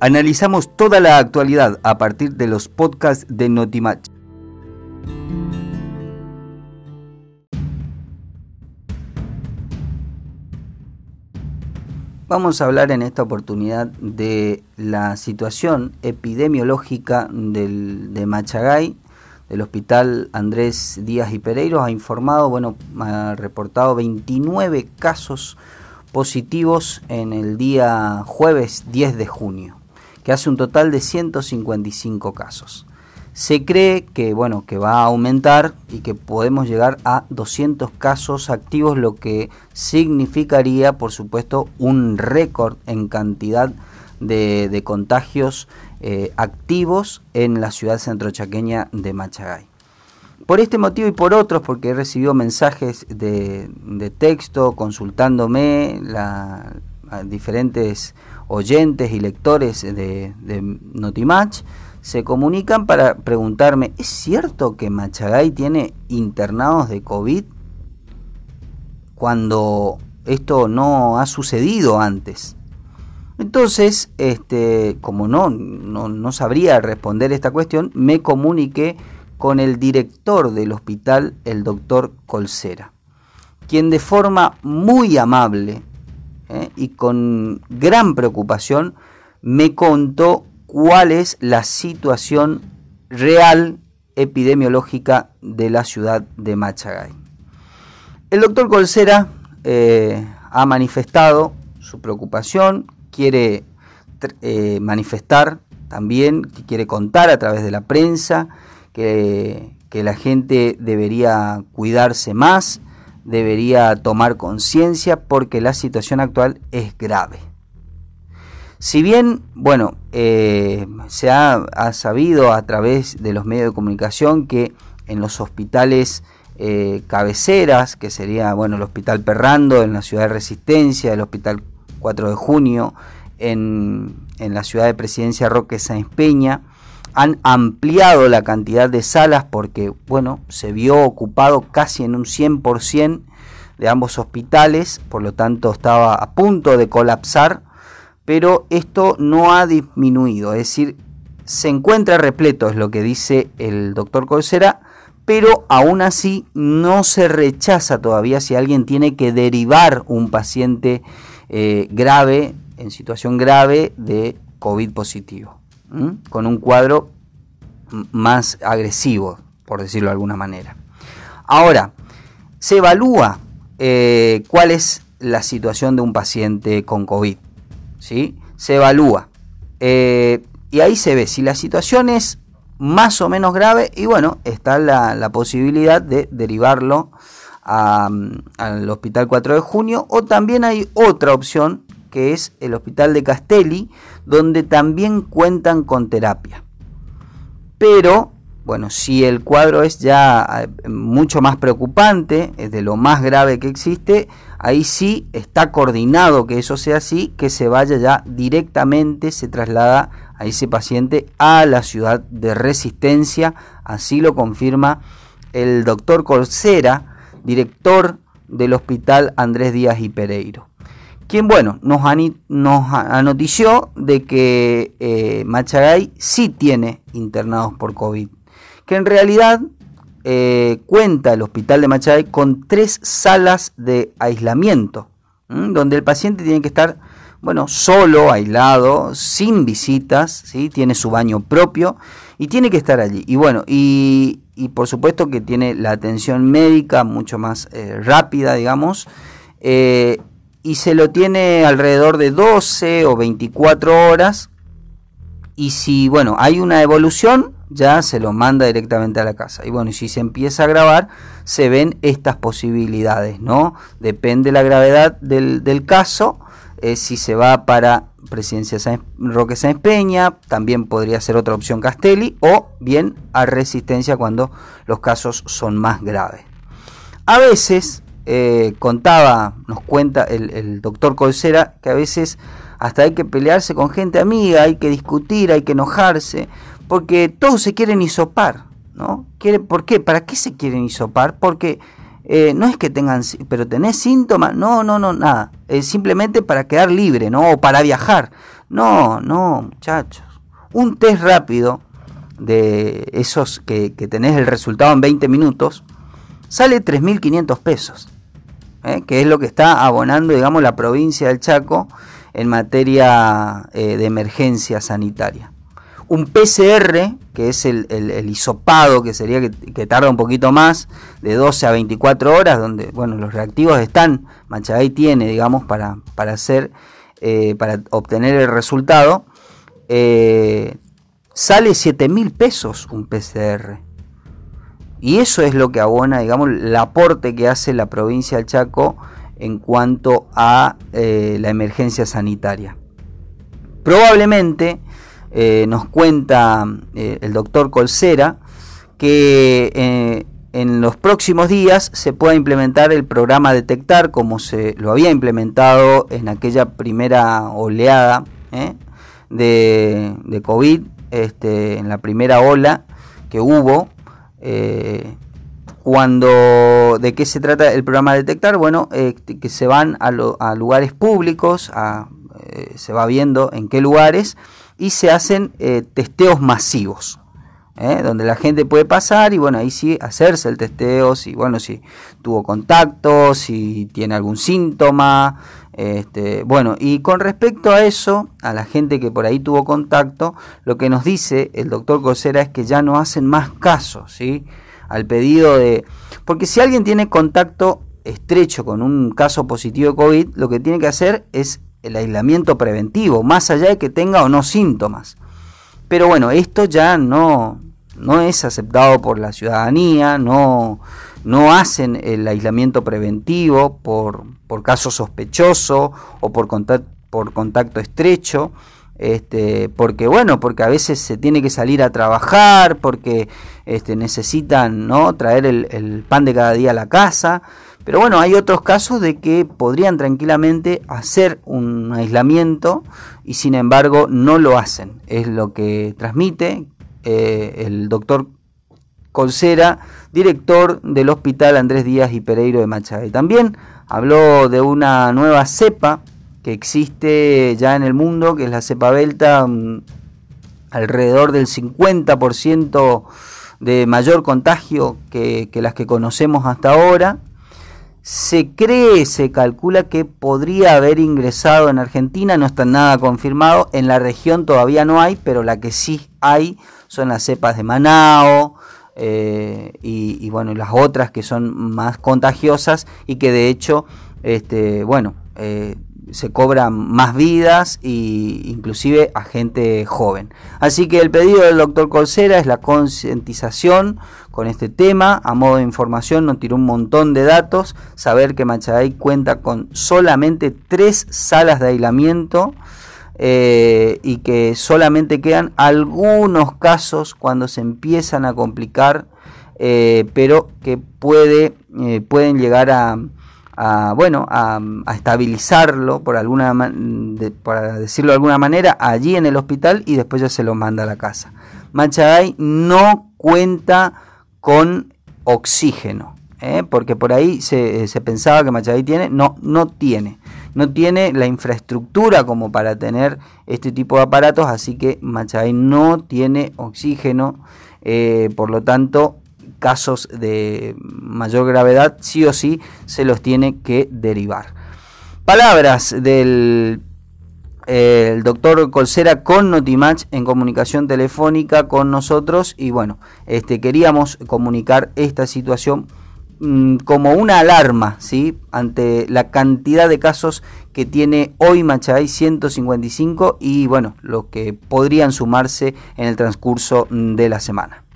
Analizamos toda la actualidad a partir de los podcasts de Notimatch. Vamos a hablar en esta oportunidad de la situación epidemiológica del, de Machagay. El hospital Andrés Díaz y Pereiros ha informado, bueno, ha reportado 29 casos positivos en el día jueves 10 de junio, que hace un total de 155 casos. Se cree que bueno, que va a aumentar y que podemos llegar a 200 casos activos, lo que significaría, por supuesto, un récord en cantidad de, contagios eh, activos en la ciudad centrochaqueña de Machagay. Por este motivo y por otros, porque he recibido mensajes de, texto consultándome la, a diferentes oyentes y lectores de, de Notimatch, se comunican para preguntarme, ¿es cierto que Machagay tiene internados de COVID cuando esto no ha sucedido antes? Entonces, este, como no, no, sabría responder esta cuestión, me comuniqué con el director del hospital, el doctor Colcera, quien de forma muy amable ¿eh? y con gran preocupación me contó cuál es la situación real epidemiológica de la ciudad de Machagay. El doctor Colcera eh, ha manifestado su preocupación, quiere eh, manifestar también, quiere contar a través de la prensa que, que la gente debería cuidarse más, debería tomar conciencia porque la situación actual es grave. Si bien, bueno, eh, se ha, sabido a través de los medios de comunicación que en los hospitales eh, cabeceras, que sería, bueno, el Hospital Perrando en la ciudad de Resistencia, el Hospital 4 de Junio en, en la ciudad de Presidencia Roque Sáenz Peña, han ampliado la cantidad de salas porque, bueno, se vio ocupado casi en un 100% de ambos hospitales, por lo tanto estaba a punto de colapsar pero esto no ha disminuido, es decir, se encuentra repleto, es lo que dice el doctor Colsera, pero aún así no se rechaza todavía si alguien tiene que derivar un paciente eh, grave, en situación grave de COVID positivo, con un cuadro más agresivo, por decirlo de alguna manera. Ahora, se evalúa eh, cuál es la situación de un paciente con COVID. ¿sí? se evalúa. Eh, y ahí se ve si la situación es más o menos grave y bueno, está la, posibilidad de derivarlo al Hospital 4 de Junio o también hay otra opción que es el Hospital de Castelli, donde también cuentan con terapia. Pero, bueno, si el cuadro es ya eh, mucho más preocupante, es de lo más grave que existe, ahí sí está coordinado que eso sea así, que se vaya ya directamente, se traslada a ese paciente a la ciudad de Resistencia, así lo confirma el doctor Corsera, director del hospital Andrés Díaz y Pereiro. Quien, bueno, nos, nos anotició de que eh, Machagay sí tiene internados por COVID, que en realidad eh, cuenta el hospital de Machay con tres salas de aislamiento, donde el paciente tiene que estar, bueno, solo, aislado, sin visitas, ¿sí? tiene su baño propio y tiene que estar allí. Y bueno, y, por supuesto que tiene la atención médica mucho más eh, rápida, digamos, eh, y se lo tiene alrededor de 12 o 24 horas. Y si, bueno, hay una evolución, ya se lo manda directamente a la casa. Y bueno, si se empieza a grabar, se ven estas posibilidades, ¿no? Depende la gravedad del, caso, eh, si se va para Presidencia Roque Sáenz Peña, también podría ser otra opción Castelli, o bien a Resistencia cuando los casos son más graves. A veces, eh, contaba, nos cuenta el, doctor Colcera, que a veces hasta hay que pelearse con gente amiga, hay que discutir, hay que enojarse, porque todos se quieren hisopar, ¿no? ¿Por? ¿Para qué se quieren hisopar? Porque eh, no es que tengan, pero tenés síntomas, no, no, no, nada, simplemente para quedar libre, ¿no? O para viajar. No, no, muchachos. Un test rápido de esos que, tenés el resultado en 20 minutos sale 3.500 pesos, ¿eh? que es lo que está abonando, digamos, la provincia del Chaco en materia eh, de emergencia sanitaria. Un PCR, que es el, el, hisopado, que sería que, tarda un poquito más, de 12 a 24 horas, donde bueno, los reactivos están, Machagay tiene, digamos, para, para hacer, eh, para obtener el resultado, eh, sale 7 mil pesos un PCR. Y eso es lo que abona, digamos, el aporte que hace la provincia del Chaco en cuanto a eh, la emergencia sanitaria. Probablemente eh, nos cuenta eh, el doctor Colcera que en los próximos días se pueda implementar el programa Detectar como se lo había implementado en aquella primera oleada de, de, COVID, este, en la primera ola que hubo cuando, ¿De qué se trata el programa Detectar? Bueno, eh, que se van a, lugares públicos, eh, se va viendo en qué lugares y se hacen eh, testeos masivos. Donde la gente puede pasar y bueno, ahí sí hacerse el testeo, si bueno, si tuvo contacto, si tiene algún síntoma, este, bueno, y con respecto a eso, a la gente que por ahí tuvo contacto, lo que nos dice el doctor Cosera es que ya no hacen más casos, ¿sí? al pedido de... Porque si alguien tiene contacto estrecho con un caso positivo de COVID, lo que tiene que hacer es el aislamiento preventivo, más allá de que tenga o no síntomas. Pero bueno, esto ya no, no es aceptado por la ciudadanía, no, no hacen el aislamiento preventivo por, por caso sospechoso o por contacto, por contacto estrecho este, porque bueno, porque a veces se tiene que salir a trabajar, porque este, necesitan ¿no? traer el, pan de cada día a la casa, pero bueno, hay otros casos de que podrían tranquilamente hacer un aislamiento y sin embargo no lo hacen. Es lo que transmite eh, el doctor Colcera, director del Hospital Andrés Díaz y Pereiro de Machado. también habló de una nueva cepa que existe ya en el mundo, que es la cepa delta, mm, alrededor del 50% de mayor contagio que, las que conocemos hasta ahora. Se cree, se calcula que podría haber ingresado en Argentina, no está nada confirmado, en la región todavía no hay, pero la que sí hay son las cepas de Manao, eh, y, bueno, las otras que son más contagiosas y que de hecho, este, bueno, eh, se cobran más vidas e inclusive a gente joven. Así que el pedido del doctor Colcera es la concientización con este tema. A modo de información nos tiró un montón de datos. Saber que Machaday cuenta con solamente tres salas de aislamiento. Eh, y que solamente quedan algunos casos cuando se empiezan a complicar, eh, pero que puede, eh, pueden llegar a, a, bueno, a, estabilizarlo, por alguna para decirlo de alguna manera, allí en el hospital y después ya se lo manda a la casa. Machaday no cuenta con oxígeno, ¿eh? porque por ahí se, se, pensaba que Machaday tiene, no, no tiene. No tiene la infraestructura como para tener este tipo de aparatos, así que Machaday no tiene oxígeno, eh, por lo tanto casos de mayor gravedad, sí o sí se los tiene que derivar. Palabras del el doctor Colcera con Notimatch en comunicación telefónica con nosotros y bueno, este queríamos comunicar esta situación como una alarma, ¿sí? Ante la cantidad de casos que tiene hoy Machay 155 y bueno, los que podrían sumarse en el transcurso de la semana.